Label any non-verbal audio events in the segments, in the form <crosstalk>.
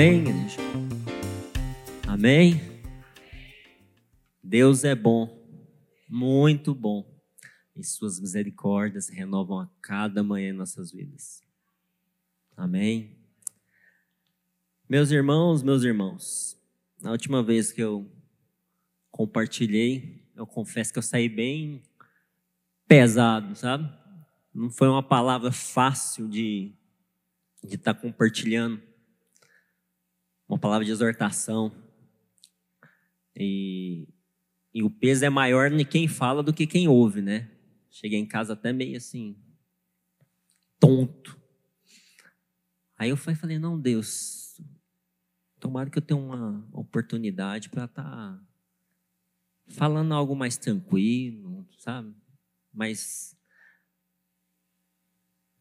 Amém, igreja? Amém? Deus é bom, muito bom, e suas misericórdias renovam a cada manhã em nossas vidas. Amém? Meus irmãos, meus irmãos, na última vez que eu compartilhei, eu confesso que eu saí bem pesado, sabe? Não foi uma palavra fácil de de estar tá compartilhando uma palavra de exortação. E, e o peso é maior em quem fala do que quem ouve, né? Cheguei em casa até meio assim, tonto. Aí eu falei, não, Deus, tomara que eu tenha uma oportunidade para estar tá falando algo mais tranquilo, sabe? Mais,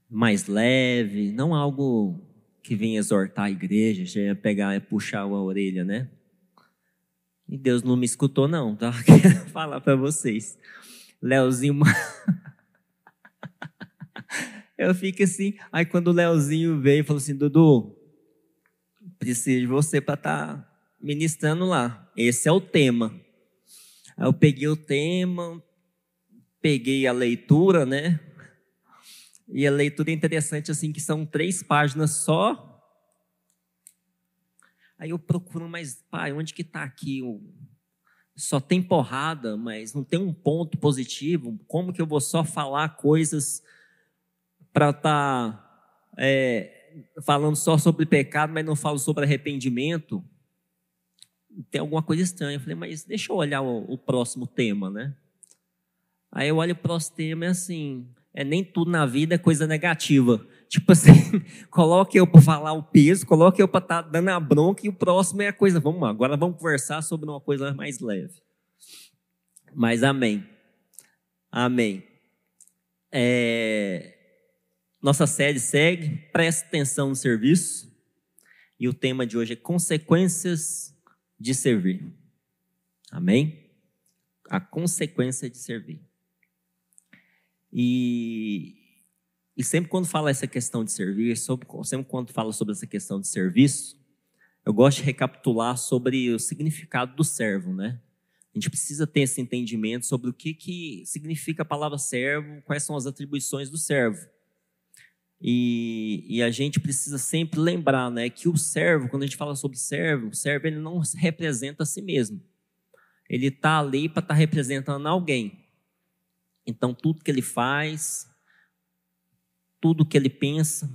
mais leve, não algo que vem exortar a igreja, já ia pegar e puxar a orelha, né? E Deus não me escutou, não, tá? <laughs> Quero falar para vocês. Leozinho. <laughs> Eu fico assim. Aí quando o Leozinho veio, falou assim: Dudu, preciso de você para estar tá ministrando lá. Esse é o tema. Aí eu peguei o tema, peguei a leitura, né? E a leitura é interessante, assim, que são três páginas só. Aí eu procuro, mas, pai, onde que está aqui? Só tem porrada, mas não tem um ponto positivo. Como que eu vou só falar coisas para estar tá, é, falando só sobre pecado, mas não falo sobre arrependimento? Tem alguma coisa estranha. Eu falei, mas deixa eu olhar o, o próximo tema, né? Aí eu olho o próximo tema e assim, é nem tudo na vida é coisa negativa. Tipo assim, <laughs> coloque eu para falar o peso, coloque eu para estar tá dando a bronca e o próximo é a coisa. Vamos lá, agora vamos conversar sobre uma coisa mais leve. Mas amém. Amém. É... Nossa série segue, preste atenção no serviço. E o tema de hoje é consequências de servir. Amém? A consequência de servir. E, e sempre quando fala essa questão de servir, sobre, sempre quando fala sobre essa questão de serviço, eu gosto de recapitular sobre o significado do servo, né? A gente precisa ter esse entendimento sobre o que, que significa a palavra servo, quais são as atribuições do servo. E, e, a gente precisa sempre lembrar né, que o servo, quando a gente fala sobre servo, o servo ele não representa a si mesmo. Ele está ali para estar tá representando alguém. Então, tudo que ele faz, tudo que ele pensa,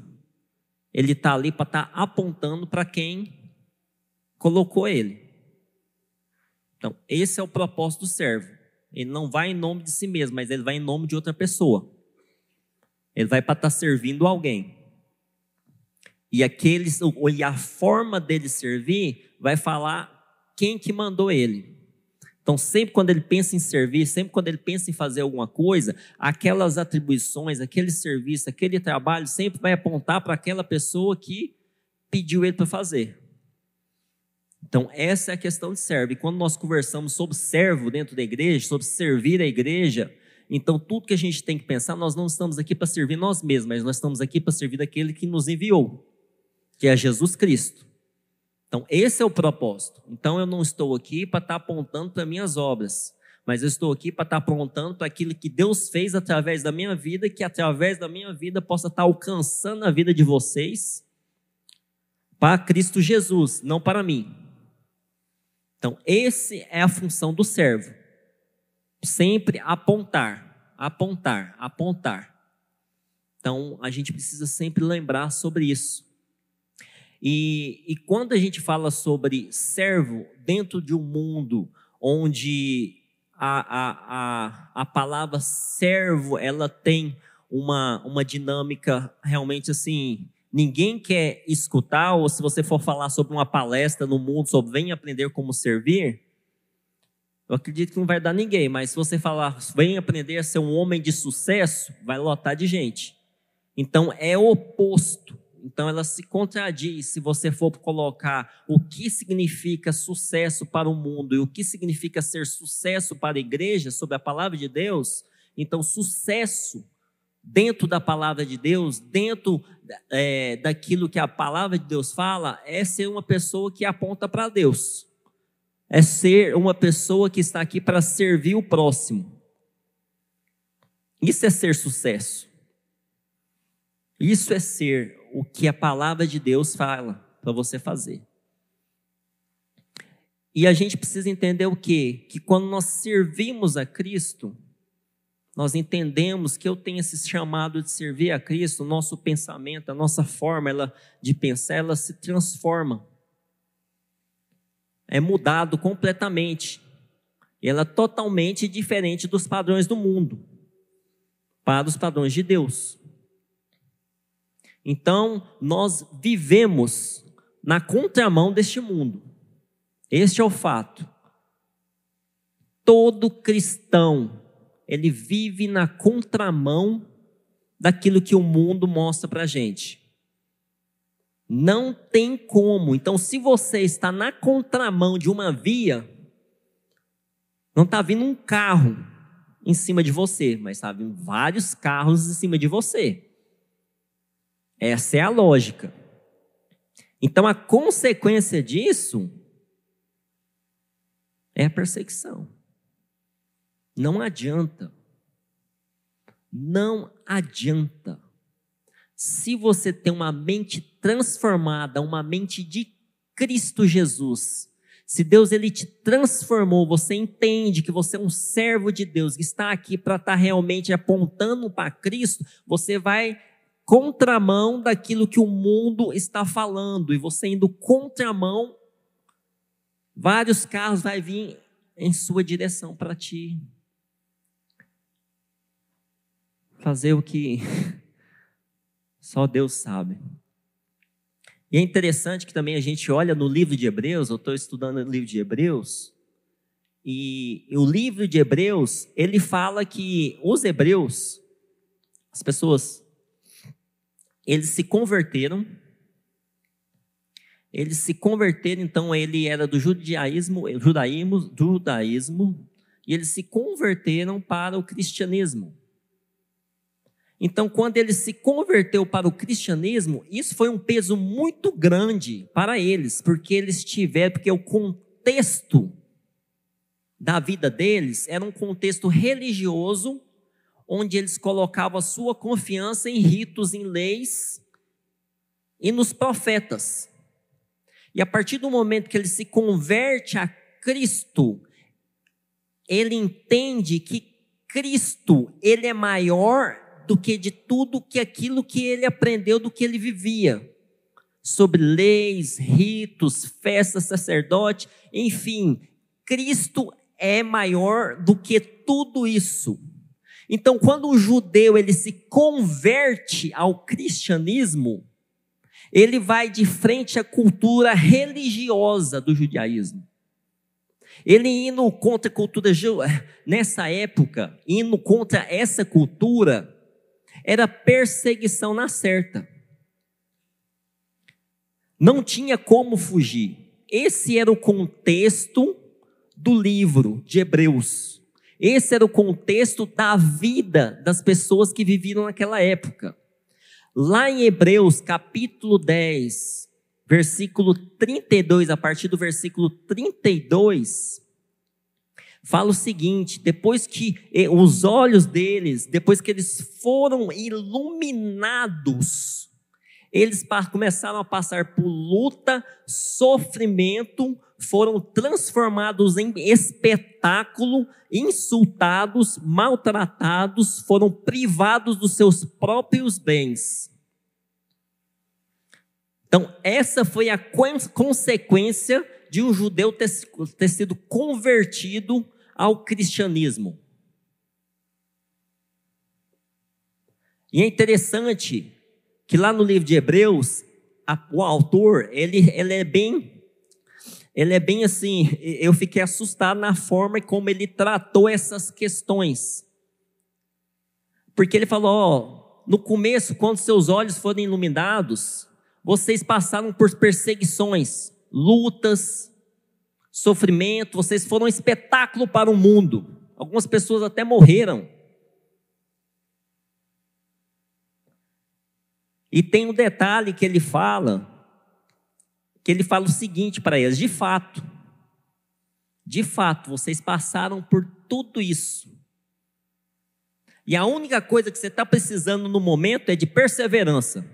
ele está ali para estar tá apontando para quem colocou ele. Então, esse é o propósito do servo. Ele não vai em nome de si mesmo, mas ele vai em nome de outra pessoa. Ele vai para estar tá servindo alguém. E aqueles, e a forma dele servir vai falar quem que mandou ele. Então, sempre quando ele pensa em servir, sempre quando ele pensa em fazer alguma coisa, aquelas atribuições, aquele serviço, aquele trabalho, sempre vai apontar para aquela pessoa que pediu ele para fazer. Então, essa é a questão de servo. E quando nós conversamos sobre servo dentro da igreja, sobre servir a igreja, então tudo que a gente tem que pensar, nós não estamos aqui para servir nós mesmos, mas nós estamos aqui para servir aquele que nos enviou, que é Jesus Cristo. Então, esse é o propósito. Então, eu não estou aqui para estar apontando para minhas obras, mas eu estou aqui para estar apontando para aquilo que Deus fez através da minha vida, que através da minha vida possa estar alcançando a vida de vocês para Cristo Jesus, não para mim. Então, esse é a função do servo. Sempre apontar, apontar, apontar. Então, a gente precisa sempre lembrar sobre isso. E, e quando a gente fala sobre servo dentro de um mundo onde a, a, a, a palavra servo ela tem uma, uma dinâmica realmente assim ninguém quer escutar, ou se você for falar sobre uma palestra no mundo sobre vem aprender como servir, eu acredito que não vai dar ninguém, mas se você falar vem aprender a ser um homem de sucesso, vai lotar de gente. Então é oposto. Então ela se contradiz se você for colocar o que significa sucesso para o mundo e o que significa ser sucesso para a igreja sobre a palavra de Deus. Então, sucesso dentro da palavra de Deus, dentro é, daquilo que a palavra de Deus fala é ser uma pessoa que aponta para Deus. É ser uma pessoa que está aqui para servir o próximo. Isso é ser sucesso. Isso é ser o que a palavra de Deus fala para você fazer. E a gente precisa entender o quê? Que quando nós servimos a Cristo, nós entendemos que eu tenho esse chamado de servir a Cristo, nosso pensamento, a nossa forma ela, de pensar, ela se transforma. É mudado completamente. Ela é totalmente diferente dos padrões do mundo, para os padrões de Deus. Então, nós vivemos na contramão deste mundo. Este é o fato. Todo cristão ele vive na contramão daquilo que o mundo mostra para a gente. Não tem como. Então, se você está na contramão de uma via, não está vindo um carro em cima de você, mas está vindo vários carros em cima de você. Essa é a lógica. Então, a consequência disso é a perseguição. Não adianta. Não adianta. Se você tem uma mente transformada, uma mente de Cristo Jesus, se Deus ele te transformou, você entende que você é um servo de Deus, que está aqui para estar tá realmente apontando para Cristo, você vai contramão daquilo que o mundo está falando, e você indo contramão, vários carros vai vir em sua direção para ti fazer o que <laughs> só Deus sabe. E é interessante que também a gente olha no livro de Hebreus, eu estou estudando o livro de Hebreus, e o livro de Hebreus, ele fala que os hebreus, as pessoas, eles se converteram, eles se converteram, então ele era do judaísmo, judaísmo, judaísmo, e eles se converteram para o cristianismo. Então, quando ele se converteu para o cristianismo, isso foi um peso muito grande para eles, porque eles tiveram, porque o contexto da vida deles era um contexto religioso, onde eles colocavam a sua confiança em ritos, em leis e nos profetas. E a partir do momento que ele se converte a Cristo, ele entende que Cristo, ele é maior do que de tudo que aquilo que ele aprendeu do que ele vivia. Sobre leis, ritos, festas, sacerdote, enfim, Cristo é maior do que tudo isso. Então, quando o judeu ele se converte ao cristianismo, ele vai de frente à cultura religiosa do judaísmo. Ele indo contra a cultura, nessa época, indo contra essa cultura, era perseguição na certa. Não tinha como fugir. Esse era o contexto do livro de Hebreus. Esse era o contexto da vida das pessoas que viviam naquela época. Lá em Hebreus, capítulo 10, versículo 32, a partir do versículo 32, fala o seguinte: depois que eh, os olhos deles, depois que eles foram iluminados, eles começaram a passar por luta, sofrimento, foram transformados em espetáculo, insultados, maltratados, foram privados dos seus próprios bens. Então, essa foi a consequência de um judeu ter, ter sido convertido ao cristianismo. E é interessante que lá no livro de Hebreus, a, o autor, ele, ele é bem ele é bem assim, eu fiquei assustado na forma como ele tratou essas questões. Porque ele falou, ó, no começo, quando seus olhos foram iluminados, vocês passaram por perseguições, lutas, sofrimento, vocês foram um espetáculo para o mundo. Algumas pessoas até morreram. E tem um detalhe que ele fala, que ele fala o seguinte para eles: de fato, de fato, vocês passaram por tudo isso. E a única coisa que você está precisando no momento é de perseverança.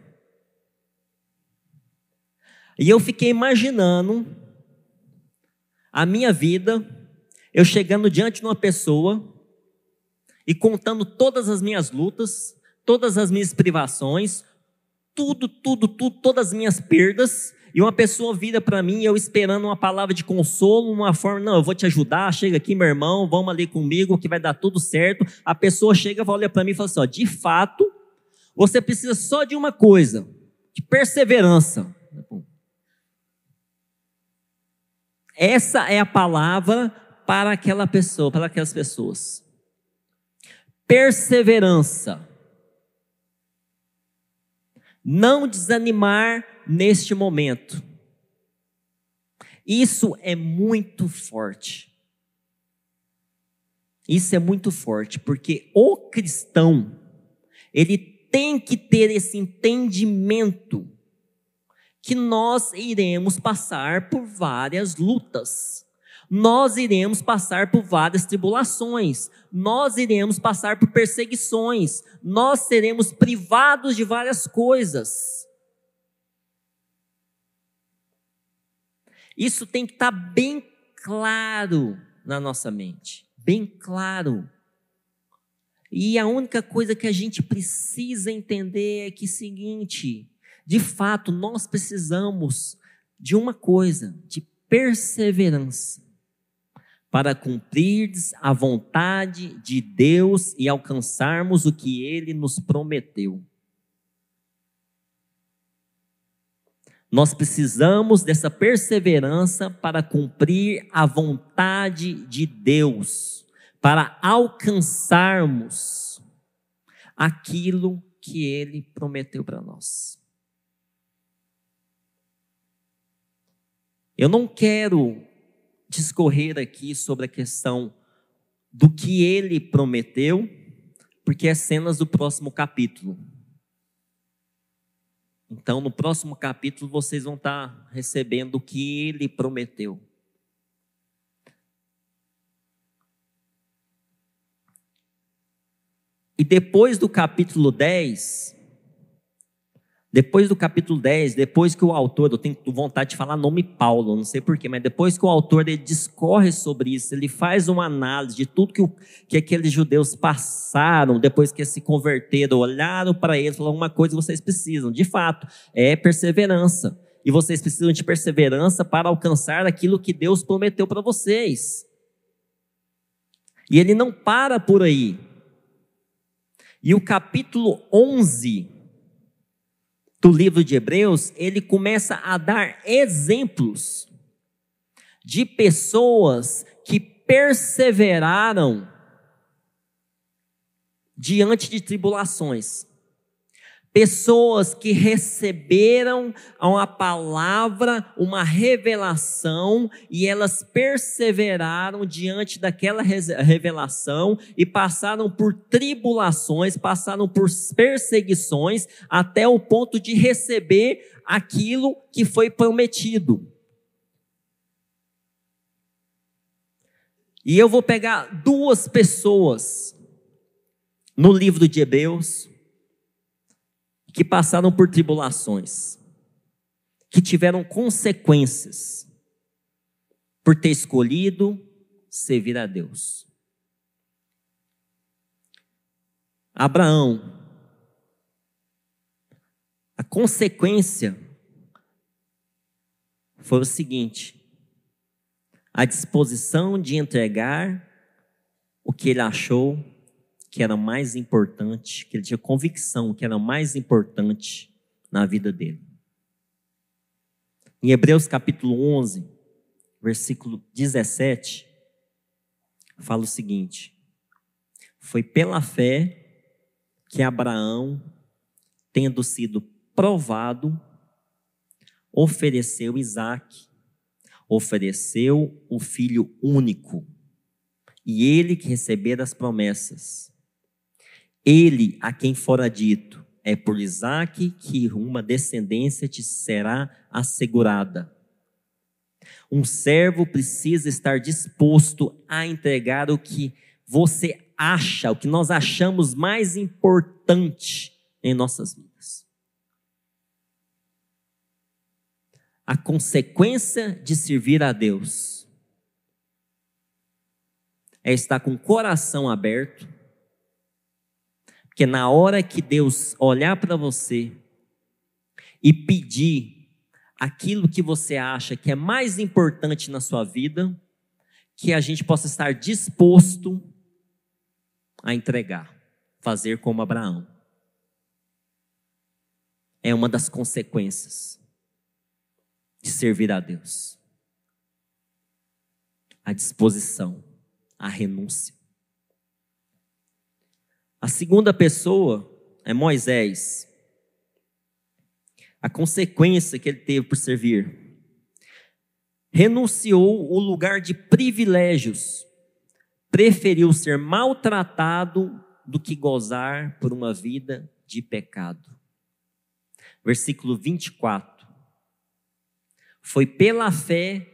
E eu fiquei imaginando a minha vida, eu chegando diante de uma pessoa e contando todas as minhas lutas, todas as minhas privações, tudo, tudo, tudo, todas as minhas perdas, e uma pessoa vira para mim, eu esperando uma palavra de consolo, uma forma, não, eu vou te ajudar, chega aqui, meu irmão, vamos ali comigo, que vai dar tudo certo. A pessoa chega, olha para mim e fala assim: ó, de fato, você precisa só de uma coisa, de perseverança. Essa é a palavra para aquela pessoa, para aquelas pessoas. Perseverança. Não desanimar neste momento. Isso é muito forte. Isso é muito forte, porque o cristão, ele tem que ter esse entendimento que nós iremos passar por várias lutas. Nós iremos passar por várias tribulações, nós iremos passar por perseguições, nós seremos privados de várias coisas. Isso tem que estar bem claro na nossa mente, bem claro. E a única coisa que a gente precisa entender é que é seguinte, de fato, nós precisamos de uma coisa, de perseverança, para cumprir a vontade de Deus e alcançarmos o que Ele nos prometeu. Nós precisamos dessa perseverança para cumprir a vontade de Deus, para alcançarmos aquilo que Ele prometeu para nós. Eu não quero discorrer aqui sobre a questão do que Ele prometeu, porque é cenas do próximo capítulo. Então, no próximo capítulo, vocês vão estar recebendo o que ele prometeu. E depois do capítulo 10, depois do capítulo 10, depois que o autor, eu tenho vontade de falar nome Paulo, não sei porquê, mas depois que o autor ele discorre sobre isso, ele faz uma análise de tudo que, o, que aqueles judeus passaram depois que se converteram, olharam para eles falaram: uma coisa vocês precisam, de fato, é perseverança. E vocês precisam de perseverança para alcançar aquilo que Deus prometeu para vocês. E ele não para por aí. E o capítulo 11 do livro de Hebreus, ele começa a dar exemplos de pessoas que perseveraram diante de tribulações. Pessoas que receberam uma palavra, uma revelação, e elas perseveraram diante daquela revelação e passaram por tribulações, passaram por perseguições, até o ponto de receber aquilo que foi prometido. E eu vou pegar duas pessoas no livro de Hebreus que passaram por tribulações, que tiveram consequências por ter escolhido servir a Deus. Abraão, a consequência foi o seguinte: a disposição de entregar o que ele achou que era mais importante, que ele tinha convicção que era mais importante na vida dele. Em Hebreus capítulo 11, versículo 17, fala o seguinte: Foi pela fé que Abraão, tendo sido provado, ofereceu Isaac, ofereceu o filho único, e ele que recebera as promessas ele a quem fora dito: É por Isaac que uma descendência te será assegurada. Um servo precisa estar disposto a entregar o que você acha, o que nós achamos mais importante em nossas vidas. A consequência de servir a Deus é estar com o coração aberto, porque na hora que Deus olhar para você e pedir aquilo que você acha que é mais importante na sua vida, que a gente possa estar disposto a entregar, fazer como Abraão. É uma das consequências de servir a Deus. A disposição, a renúncia. Segunda pessoa é Moisés a consequência que ele teve por servir. Renunciou o lugar de privilégios, preferiu ser maltratado do que gozar por uma vida de pecado. Versículo 24. Foi pela fé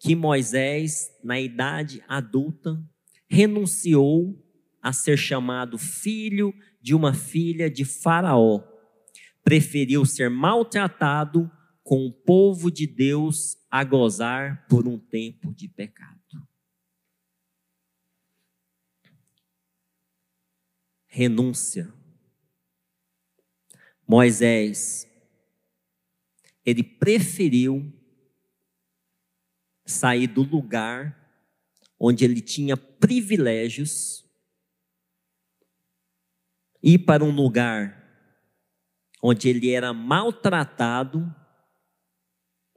que Moisés, na idade adulta, renunciou a ser chamado filho de uma filha de Faraó preferiu ser maltratado com o povo de Deus a gozar por um tempo de pecado. Renúncia. Moisés, ele preferiu sair do lugar onde ele tinha privilégios, ir para um lugar onde ele era maltratado,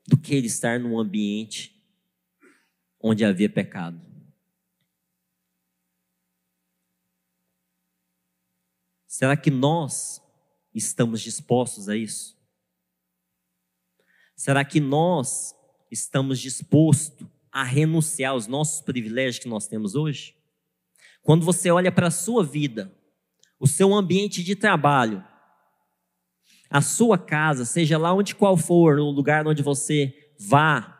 do que ele estar num ambiente onde havia pecado. Será que nós estamos dispostos a isso? Será que nós estamos dispostos a renunciar aos nossos privilégios que nós temos hoje? Quando você olha para a sua vida, o seu ambiente de trabalho, a sua casa, seja lá onde qual for, no lugar onde você vá,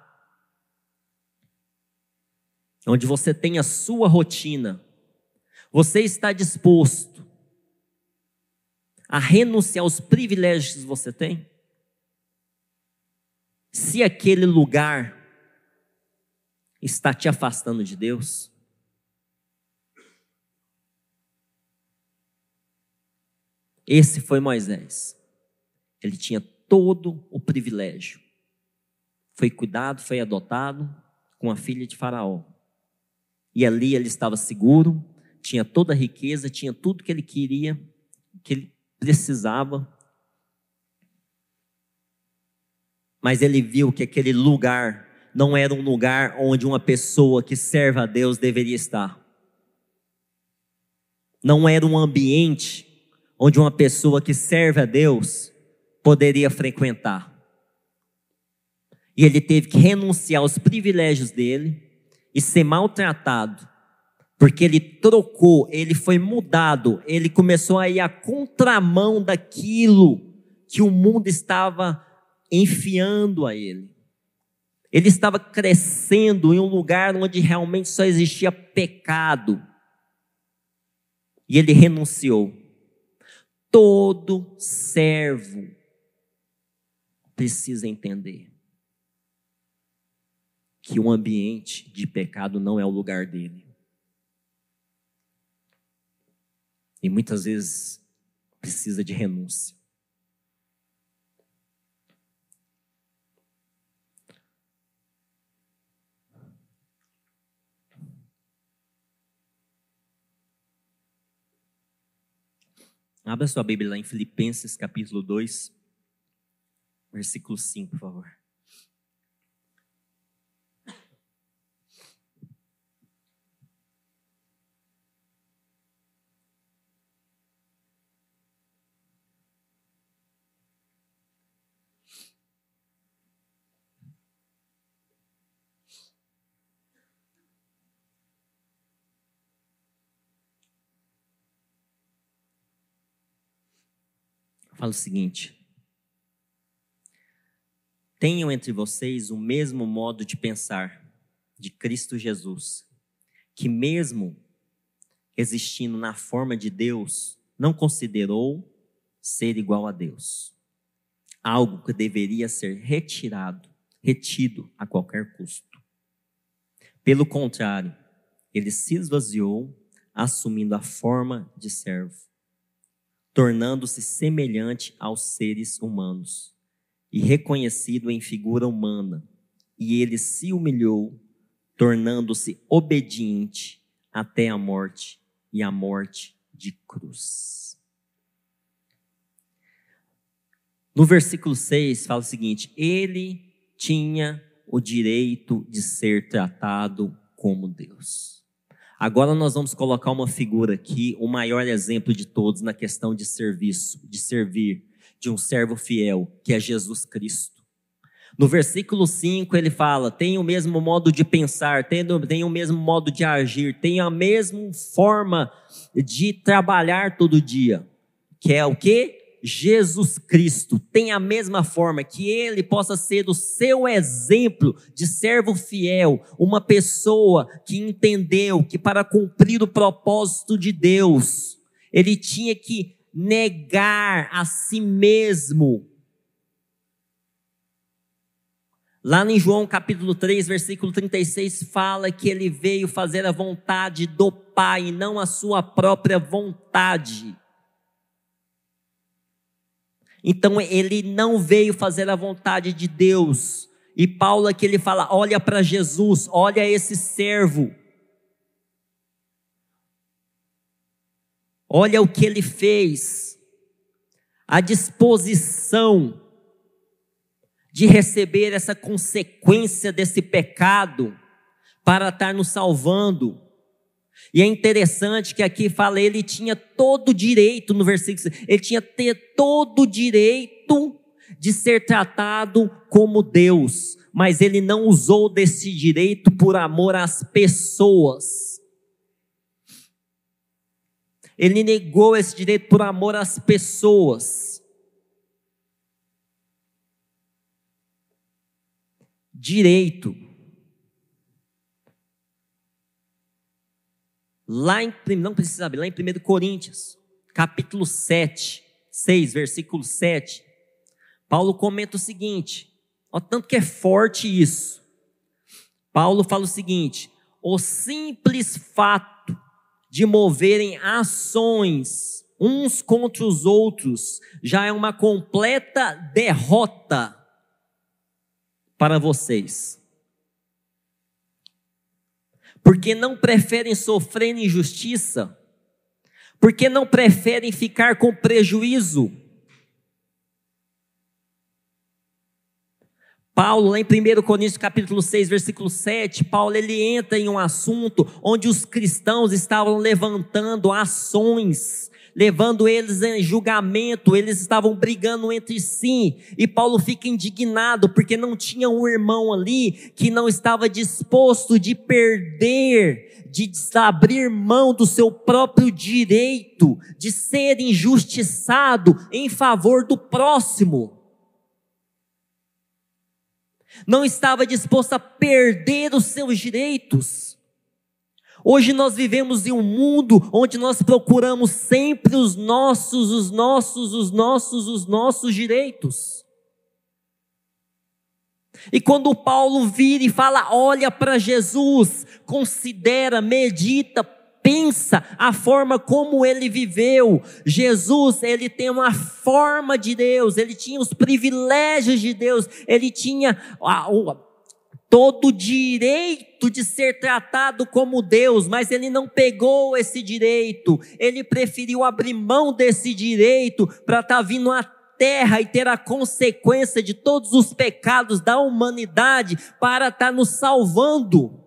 onde você tem a sua rotina, você está disposto a renunciar aos privilégios que você tem? Se aquele lugar está te afastando de Deus, esse foi Moisés. Ele tinha todo o privilégio. Foi cuidado, foi adotado com a filha de Faraó. E ali ele estava seguro, tinha toda a riqueza, tinha tudo que ele queria, que ele precisava. Mas ele viu que aquele lugar não era um lugar onde uma pessoa que serve a Deus deveria estar. Não era um ambiente onde uma pessoa que serve a Deus poderia frequentar. E ele teve que renunciar aos privilégios dele e ser maltratado, porque ele trocou, ele foi mudado, ele começou a ir à contramão daquilo que o mundo estava enfiando a ele. Ele estava crescendo em um lugar onde realmente só existia pecado. E ele renunciou. Todo servo precisa entender que um ambiente de pecado não é o lugar dele. E muitas vezes precisa de renúncia. Abra sua Bíblia lá em Filipenses capítulo 2 versículo 5, por favor. Fala o seguinte: Tenham entre vocês o mesmo modo de pensar de Cristo Jesus, que, mesmo existindo na forma de Deus, não considerou ser igual a Deus, algo que deveria ser retirado, retido a qualquer custo. Pelo contrário, ele se esvaziou, assumindo a forma de servo, tornando-se semelhante aos seres humanos e reconhecido em figura humana, e ele se humilhou, tornando-se obediente até a morte e a morte de cruz. No versículo 6 fala o seguinte: ele tinha o direito de ser tratado como Deus. Agora nós vamos colocar uma figura aqui, o maior exemplo de todos na questão de serviço, de servir, de um servo fiel, que é Jesus Cristo. No versículo 5 ele fala: tem o mesmo modo de pensar, tem, o mesmo modo de agir, tem a mesma forma de trabalhar todo dia. Que é o que? Jesus Cristo tem a mesma forma, que ele possa ser o seu exemplo de servo fiel, uma pessoa que entendeu que para cumprir o propósito de Deus, ele tinha que negar a si mesmo Lá em João capítulo 3, versículo 36, fala que ele veio fazer a vontade do Pai, não a sua própria vontade. Então ele não veio fazer a vontade de Deus. E Paulo aqui ele fala: olha para Jesus, olha esse servo. Olha o que ele fez. A disposição de receber essa consequência desse pecado para estar nos salvando. E é interessante que aqui fala, ele tinha todo o direito, no versículo, ele tinha ter todo o direito de ser tratado como Deus, mas ele não usou desse direito por amor às pessoas. Ele negou esse direito por amor às pessoas. direito. Lá em, não precisa lá em 1 Coríntios, capítulo 7, 6, versículo 7, Paulo comenta o seguinte, ó, tanto que é forte isso. Paulo fala o seguinte: o simples fato de moverem ações uns contra os outros já é uma completa derrota para vocês? Porque não preferem sofrer injustiça? Porque não preferem ficar com prejuízo? Paulo, lá em 1 Coríntios capítulo 6, versículo 7, Paulo ele entra em um assunto onde os cristãos estavam levantando ações levando eles em julgamento, eles estavam brigando entre si, e Paulo fica indignado porque não tinha um irmão ali que não estava disposto de perder, de abrir mão do seu próprio direito de ser injustiçado em favor do próximo. Não estava disposto a perder os seus direitos. Hoje nós vivemos em um mundo onde nós procuramos sempre os nossos, os nossos, os nossos, os nossos direitos. E quando Paulo vira e fala, olha para Jesus, considera, medita, pensa a forma como ele viveu. Jesus, ele tem uma forma de Deus, ele tinha os privilégios de Deus, ele tinha a, todo o direito de ser tratado como Deus, mas ele não pegou esse direito, ele preferiu abrir mão desse direito para estar tá vindo à terra e ter a consequência de todos os pecados da humanidade para estar tá nos salvando.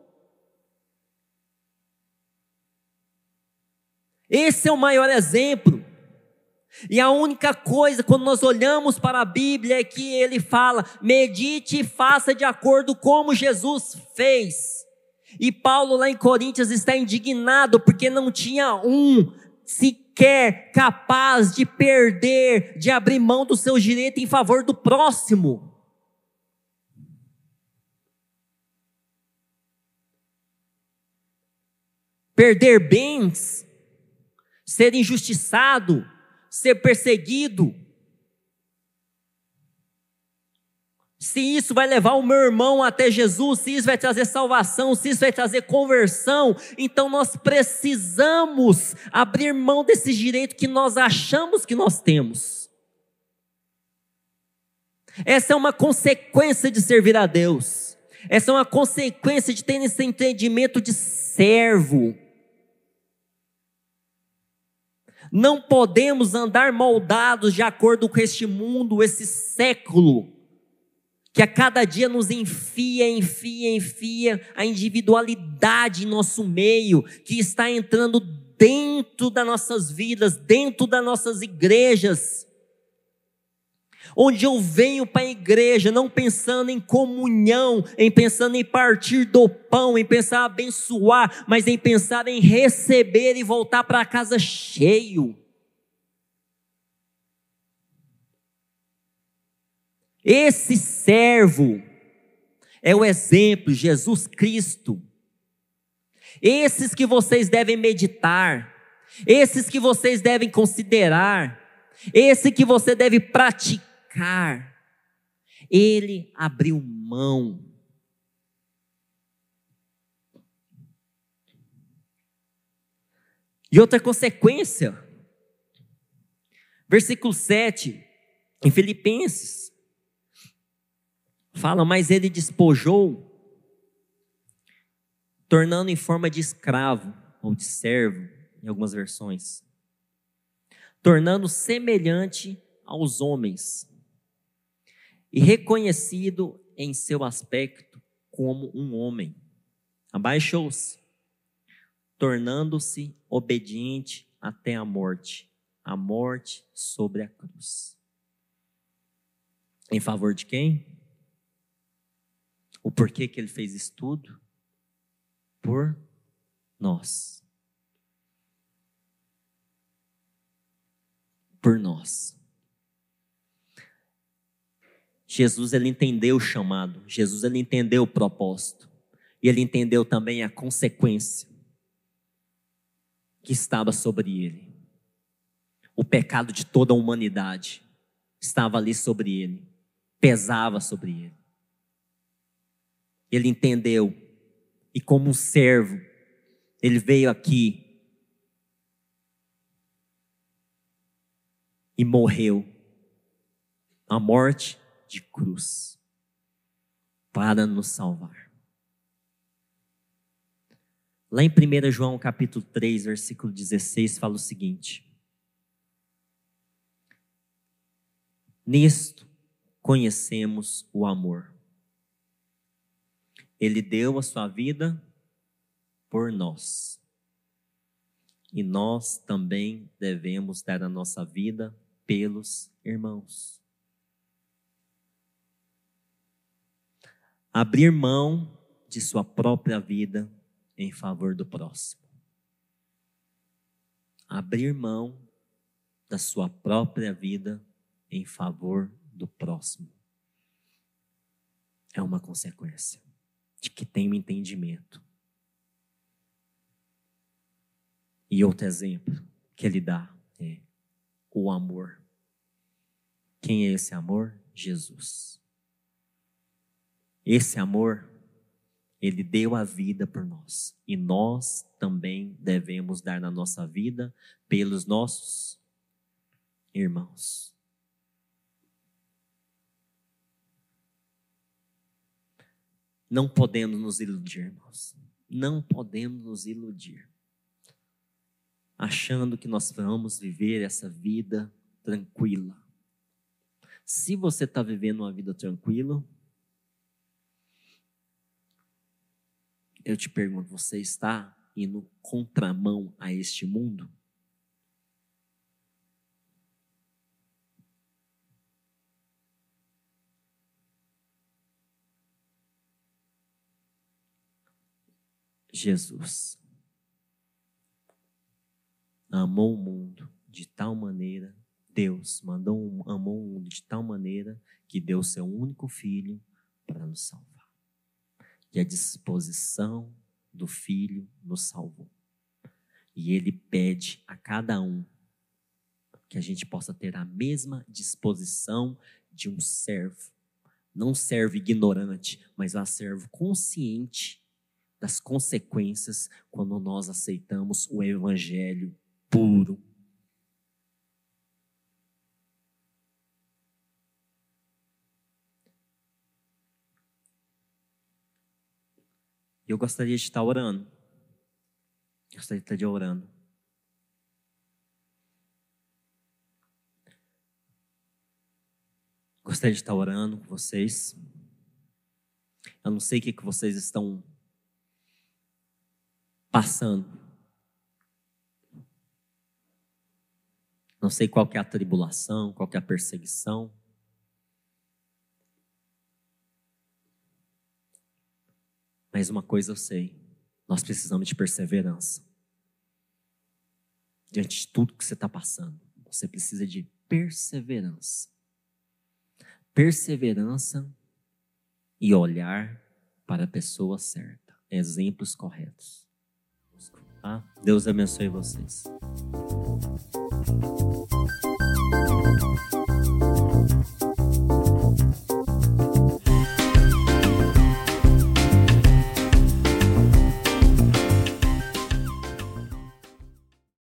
Esse é o maior exemplo. E a única coisa, quando nós olhamos para a Bíblia, é que ele fala: medite e faça de acordo como Jesus fez. E Paulo, lá em Coríntios, está indignado porque não tinha um sequer capaz de perder, de abrir mão do seu direito em favor do próximo. Perder bens, ser injustiçado, ser perseguido, se isso vai levar o meu irmão até Jesus, se isso vai trazer salvação, se isso vai trazer conversão, então nós precisamos abrir mão desse direito que nós achamos que nós temos. Essa é uma consequência de servir a Deus. Essa é uma consequência de ter esse entendimento de servo. Não podemos andar moldados de acordo com este mundo, esse século que a cada dia nos enfia, enfia, enfia a individualidade em nosso meio, que está entrando dentro das nossas vidas, dentro das nossas igrejas. Onde eu venho para a igreja não pensando em comunhão, em pensando em partir do pão, em pensar em abençoar, mas em pensar em receber e voltar para casa cheio. Esse servo é o exemplo, Jesus Cristo. Esses que vocês devem meditar, esses que vocês devem considerar, esse que você deve praticar. Ele abriu mão. E outra consequência, versículo 7, em Filipenses, Fala, mas ele despojou, tornando em forma de escravo ou de servo, em algumas versões, tornando semelhante aos homens e reconhecido em seu aspecto como um homem. Abaixou-se, tornando-se obediente até a morte a morte sobre a cruz. Em favor de quem? O porquê que ele fez isso tudo? Por nós. Por nós. Jesus ele entendeu o chamado, Jesus ele entendeu o propósito, e ele entendeu também a consequência que estava sobre ele. O pecado de toda a humanidade estava ali sobre ele, pesava sobre ele. Ele entendeu. E como um servo, ele veio aqui e morreu a morte de cruz para nos salvar. Lá em 1 João capítulo 3, versículo 16, fala o seguinte: Nisto conhecemos o amor. Ele deu a sua vida por nós. E nós também devemos dar a nossa vida pelos irmãos. Abrir mão de sua própria vida em favor do próximo. Abrir mão da sua própria vida em favor do próximo. É uma consequência de que um entendimento. E outro exemplo que ele dá é o amor. Quem é esse amor? Jesus. Esse amor, ele deu a vida por nós. E nós também devemos dar na nossa vida pelos nossos irmãos. Não podemos nos iludir, irmãos. Não podemos nos iludir. Achando que nós vamos viver essa vida tranquila. Se você está vivendo uma vida tranquila, eu te pergunto: você está indo contramão a este mundo? Jesus. amou o mundo de tal maneira, Deus mandou, amou o mundo de tal maneira que deu seu único filho para nos salvar. E a disposição do filho nos salvou. E ele pede a cada um que a gente possa ter a mesma disposição de um servo. Não servo ignorante, mas um servo consciente das consequências quando nós aceitamos o evangelho puro. Eu gostaria de estar orando. Eu gostaria de estar orando. Gostaria de estar orando com vocês. Eu não sei o que vocês estão passando. Não sei qual é a tribulação, qual é a perseguição. Mas uma coisa eu sei: nós precisamos de perseverança. Diante de tudo que você está passando, você precisa de perseverança. Perseverança e olhar para a pessoa certa. Exemplos corretos. Tá? Deus abençoe vocês.